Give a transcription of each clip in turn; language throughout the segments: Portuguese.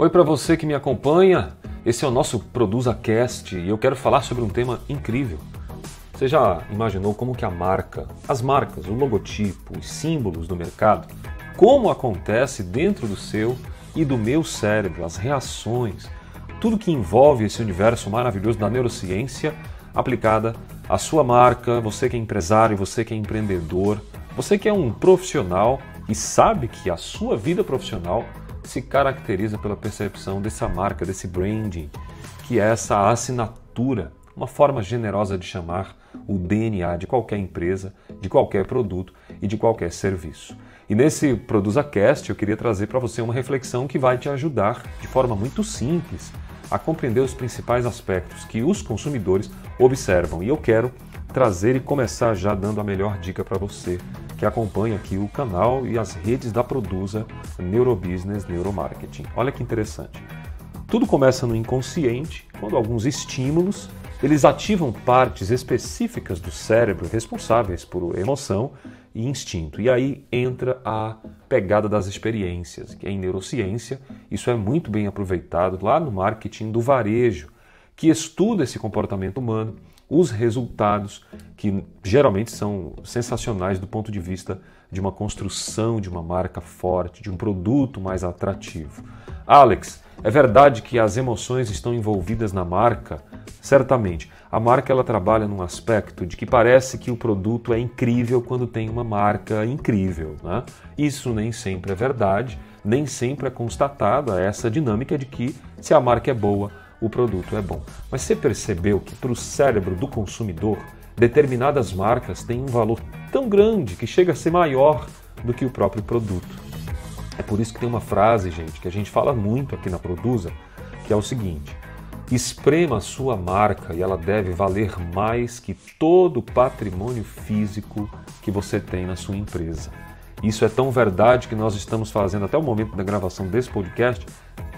Oi para você que me acompanha. Esse é o nosso Produza Cast e eu quero falar sobre um tema incrível. Você já imaginou como que a marca, as marcas, o logotipo, os símbolos do mercado, como acontece dentro do seu e do meu cérebro, as reações, tudo que envolve esse universo maravilhoso da neurociência aplicada à sua marca, você que é empresário, você que é empreendedor, você que é um profissional e sabe que a sua vida profissional se caracteriza pela percepção dessa marca, desse branding, que é essa assinatura, uma forma generosa de chamar o DNA de qualquer empresa, de qualquer produto e de qualquer serviço. E nesse Produza Cast eu queria trazer para você uma reflexão que vai te ajudar de forma muito simples a compreender os principais aspectos que os consumidores observam. E eu quero trazer e começar já dando a melhor dica para você que acompanha aqui o canal e as redes da Produza Neurobusiness Neuromarketing. Olha que interessante. Tudo começa no inconsciente, quando alguns estímulos eles ativam partes específicas do cérebro responsáveis por emoção e instinto. E aí entra a pegada das experiências, que em neurociência isso é muito bem aproveitado lá no marketing do varejo, que estuda esse comportamento humano os resultados, que geralmente são sensacionais do ponto de vista de uma construção de uma marca forte, de um produto mais atrativo. Alex, é verdade que as emoções estão envolvidas na marca? Certamente. A marca ela trabalha num aspecto de que parece que o produto é incrível quando tem uma marca incrível. Né? Isso nem sempre é verdade, nem sempre é constatada essa dinâmica de que se a marca é boa, o produto é bom. Mas você percebeu que para o cérebro do consumidor, determinadas marcas têm um valor tão grande que chega a ser maior do que o próprio produto. É por isso que tem uma frase, gente, que a gente fala muito aqui na Produza, que é o seguinte: esprema a sua marca e ela deve valer mais que todo o patrimônio físico que você tem na sua empresa. Isso é tão verdade que nós estamos fazendo até o momento da gravação desse podcast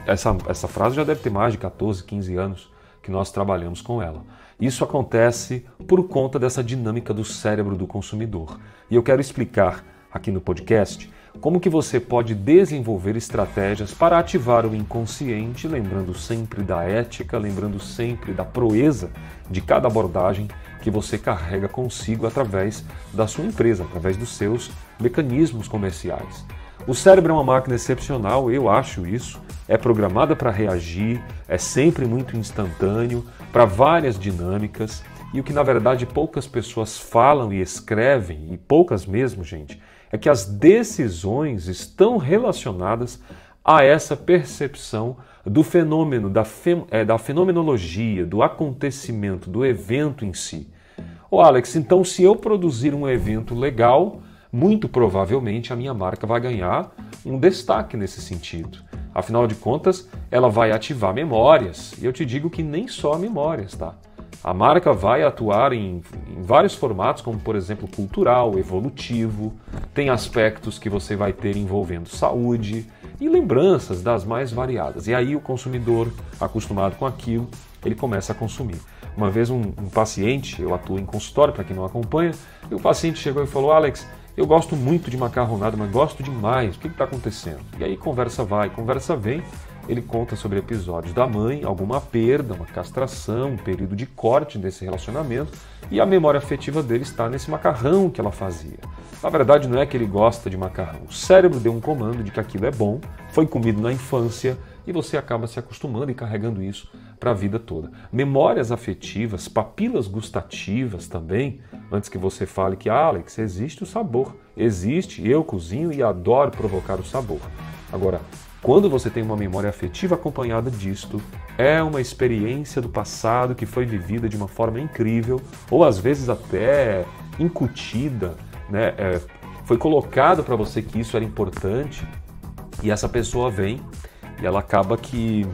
essa, essa frase já deve ter mais de 14, 15 anos que nós trabalhamos com ela. Isso acontece por conta dessa dinâmica do cérebro do consumidor. E eu quero explicar aqui no podcast como que você pode desenvolver estratégias para ativar o inconsciente, lembrando sempre da ética, lembrando sempre da proeza de cada abordagem que você carrega consigo através da sua empresa, através dos seus mecanismos comerciais. O cérebro é uma máquina excepcional, eu acho isso. É programada para reagir, é sempre muito instantâneo, para várias dinâmicas. E o que na verdade poucas pessoas falam e escrevem, e poucas mesmo, gente, é que as decisões estão relacionadas a essa percepção do fenômeno, da, fe, é, da fenomenologia, do acontecimento, do evento em si. Ô Alex, então se eu produzir um evento legal, muito provavelmente a minha marca vai ganhar um destaque nesse sentido. Afinal de contas, ela vai ativar memórias. E eu te digo que nem só memórias, tá? A marca vai atuar em, em, vários formatos, como por exemplo cultural, evolutivo, tem aspectos que você vai ter envolvendo saúde e lembranças das mais variadas. E aí o consumidor, acostumado com aquilo, ele começa a consumir. Uma vez um, um paciente, eu atuo em consultório para quem não acompanha, e o paciente chegou e falou: Alex, eu gosto muito de macarronada, mas gosto demais. O que está acontecendo? E aí conversa vai, conversa vem. Ele conta sobre episódios da mãe, alguma perda, uma castração, um período de corte desse relacionamento, e a memória afetiva dele está nesse macarrão que ela fazia. Na verdade, não é que ele gosta de macarrão. O cérebro deu um comando de que aquilo é bom, foi comido na infância, e você acaba se acostumando e carregando isso para a vida toda. Memórias afetivas, papilas gustativas também, antes que você fale que, Alex, existe o sabor. Existe, eu cozinho e adoro provocar o sabor. Agora, quando você tem uma memória afetiva acompanhada disto, é uma experiência do passado que foi vivida de uma forma incrível, ou às vezes até incutida, né? É, foi colocado para você que isso era importante, e essa pessoa vem e ela acaba que,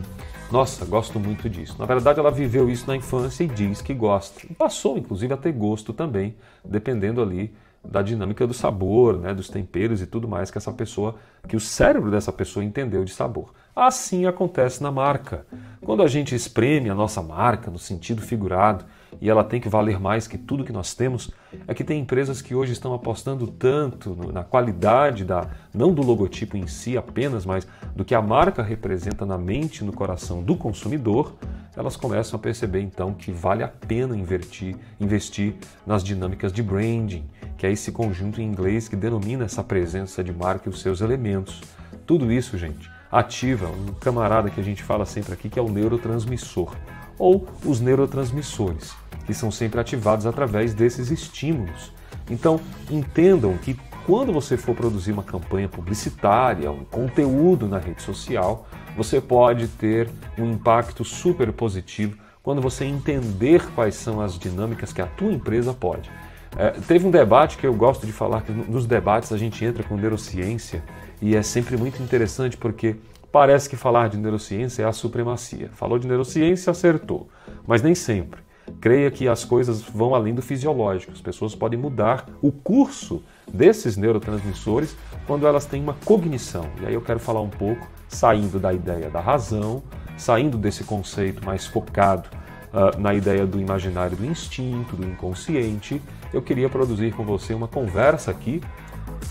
nossa, gosto muito disso. Na verdade, ela viveu isso na infância e diz que gosta. E passou, inclusive, a ter gosto também, dependendo ali da dinâmica do sabor, né, dos temperos e tudo mais que essa pessoa, que o cérebro dessa pessoa entendeu de sabor. Assim acontece na marca. Quando a gente espreme a nossa marca no sentido figurado e ela tem que valer mais que tudo que nós temos, é que tem empresas que hoje estão apostando tanto na qualidade da não do logotipo em si apenas, mas do que a marca representa na mente no coração do consumidor, elas começam a perceber então que vale a pena investir, investir nas dinâmicas de branding, que é esse conjunto em inglês que denomina essa presença de marca e os seus elementos. Tudo isso, gente, ativa um camarada que a gente fala sempre aqui que é o neurotransmissor ou os neurotransmissores, que são sempre ativados através desses estímulos. Então, entendam que quando você for produzir uma campanha publicitária, um conteúdo na rede social, você pode ter um impacto super positivo quando você entender quais são as dinâmicas que a tua empresa pode. É, teve um debate que eu gosto de falar, que nos debates a gente entra com neurociência e é sempre muito interessante porque Parece que falar de neurociência é a supremacia. Falou de neurociência, acertou, mas nem sempre. Creia que as coisas vão além do fisiológico. As pessoas podem mudar o curso desses neurotransmissores quando elas têm uma cognição. E aí eu quero falar um pouco, saindo da ideia da razão, saindo desse conceito mais focado uh, na ideia do imaginário do instinto, do inconsciente, eu queria produzir com você uma conversa aqui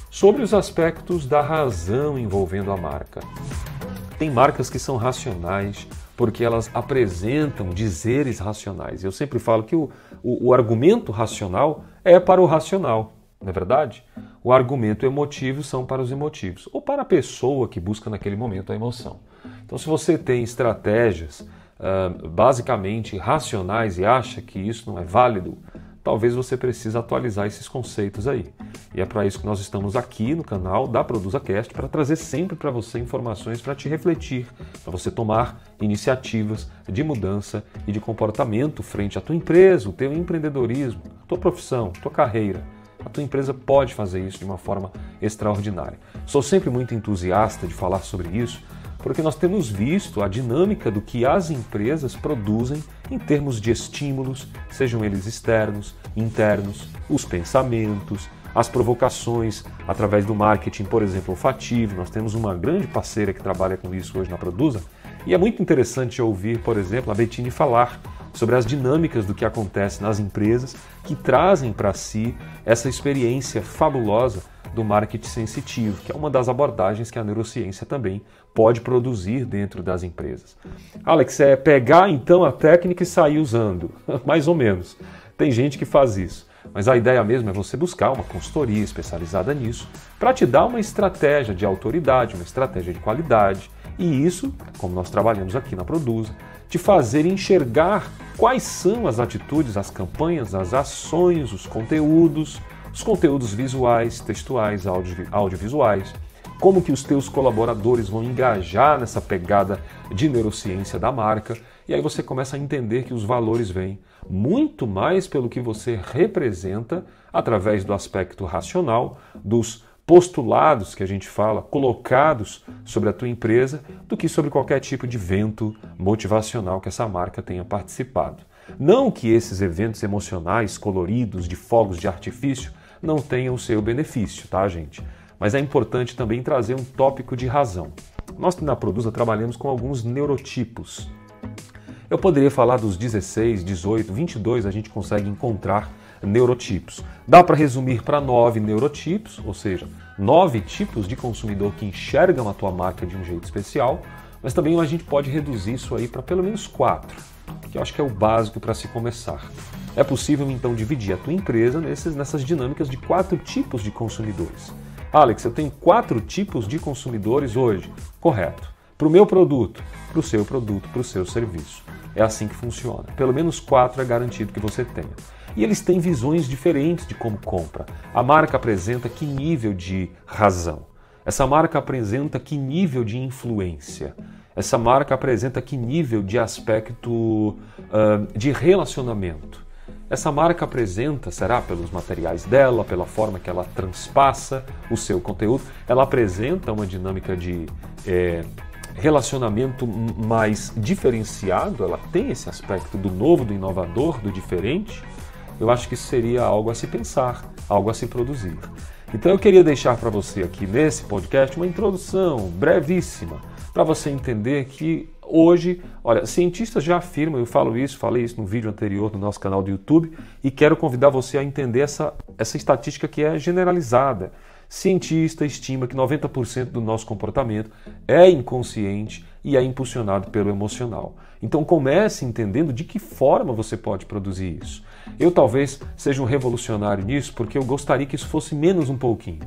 sobre os aspectos da razão envolvendo a marca. Tem marcas que são racionais porque elas apresentam dizeres racionais. Eu sempre falo que o, o, o argumento racional é para o racional, não é verdade? O argumento emotivo são para os emotivos, ou para a pessoa que busca naquele momento a emoção. Então, se você tem estratégias uh, basicamente racionais e acha que isso não é válido, talvez você precise atualizar esses conceitos aí. E é para isso que nós estamos aqui no canal da ProduzaCast para trazer sempre para você informações para te refletir, para você tomar iniciativas de mudança e de comportamento frente à tua empresa, o teu empreendedorismo, tua profissão, tua carreira. A tua empresa pode fazer isso de uma forma extraordinária. Sou sempre muito entusiasta de falar sobre isso porque nós temos visto a dinâmica do que as empresas produzem em termos de estímulos, sejam eles externos, internos, os pensamentos, as provocações através do marketing, por exemplo, olfativo. Nós temos uma grande parceira que trabalha com isso hoje na Produza e é muito interessante ouvir, por exemplo, a Bettine falar sobre as dinâmicas do que acontece nas empresas que trazem para si essa experiência fabulosa do marketing sensitivo, que é uma das abordagens que a neurociência também pode produzir dentro das empresas. Alex, é pegar então a técnica e sair usando, mais ou menos. Tem gente que faz isso. Mas a ideia mesmo é você buscar uma consultoria especializada nisso para te dar uma estratégia de autoridade, uma estratégia de qualidade. E isso, como nós trabalhamos aqui na Produza, te fazer enxergar quais são as atitudes, as campanhas, as ações, os conteúdos, os conteúdos visuais, textuais, audio, audiovisuais, como que os teus colaboradores vão engajar nessa pegada de neurociência da marca, e aí você começa a entender que os valores vêm muito mais pelo que você representa através do aspecto racional, dos postulados que a gente fala, colocados sobre a tua empresa, do que sobre qualquer tipo de vento motivacional que essa marca tenha participado. Não que esses eventos emocionais coloridos de fogos de artifício não tenham o seu benefício, tá, gente? Mas é importante também trazer um tópico de razão. Nós na Produza trabalhamos com alguns neurotipos. Eu poderia falar dos 16, 18, 22, a gente consegue encontrar neurotipos. Dá para resumir para nove neurotipos, ou seja, nove tipos de consumidor que enxergam a tua marca de um jeito especial, mas também a gente pode reduzir isso aí para pelo menos quatro, que eu acho que é o básico para se começar. É possível então dividir a tua empresa nesses, nessas dinâmicas de quatro tipos de consumidores. Alex, eu tenho quatro tipos de consumidores hoje. Correto. Para o meu produto, para o seu produto, para o seu serviço. É assim que funciona. Pelo menos quatro é garantido que você tenha. E eles têm visões diferentes de como compra. A marca apresenta que nível de razão. Essa marca apresenta que nível de influência. Essa marca apresenta que nível de aspecto uh, de relacionamento. Essa marca apresenta, será pelos materiais dela, pela forma que ela transpassa o seu conteúdo, ela apresenta uma dinâmica de é, relacionamento mais diferenciado, ela tem esse aspecto do novo, do inovador, do diferente. Eu acho que seria algo a se pensar, algo a se produzir. Então eu queria deixar para você aqui nesse podcast uma introdução brevíssima para você entender que Hoje, olha, cientistas já afirmam, eu falo isso, falei isso no vídeo anterior do nosso canal do YouTube, e quero convidar você a entender essa, essa estatística que é generalizada. Cientista estima que 90% do nosso comportamento é inconsciente e é impulsionado pelo emocional. Então comece entendendo de que forma você pode produzir isso. Eu talvez seja um revolucionário nisso porque eu gostaria que isso fosse menos um pouquinho.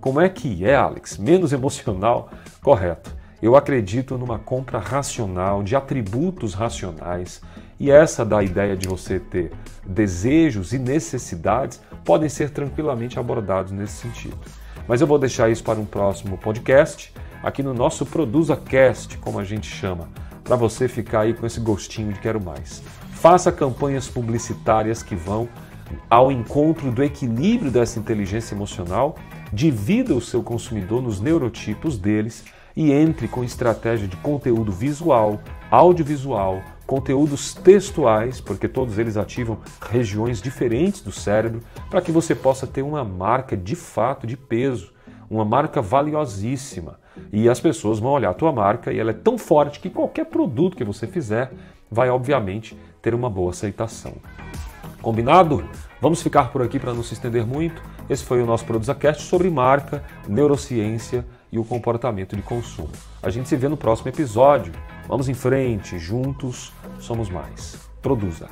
Como é que é, Alex? Menos emocional? Correto. Eu acredito numa compra racional, de atributos racionais, e essa da ideia de você ter desejos e necessidades podem ser tranquilamente abordados nesse sentido. Mas eu vou deixar isso para um próximo podcast, aqui no nosso Produza Cast, como a gente chama, para você ficar aí com esse gostinho de quero mais. Faça campanhas publicitárias que vão ao encontro do equilíbrio dessa inteligência emocional, divida o seu consumidor nos neurotipos deles e entre com estratégia de conteúdo visual, audiovisual, conteúdos textuais, porque todos eles ativam regiões diferentes do cérebro, para que você possa ter uma marca de fato de peso, uma marca valiosíssima. E as pessoas vão olhar a tua marca e ela é tão forte que qualquer produto que você fizer vai obviamente ter uma boa aceitação. Combinado? Vamos ficar por aqui para não se estender muito. Esse foi o nosso ProduzaCast sobre marca, neurociência e o comportamento de consumo. A gente se vê no próximo episódio. Vamos em frente, juntos somos mais. Produza!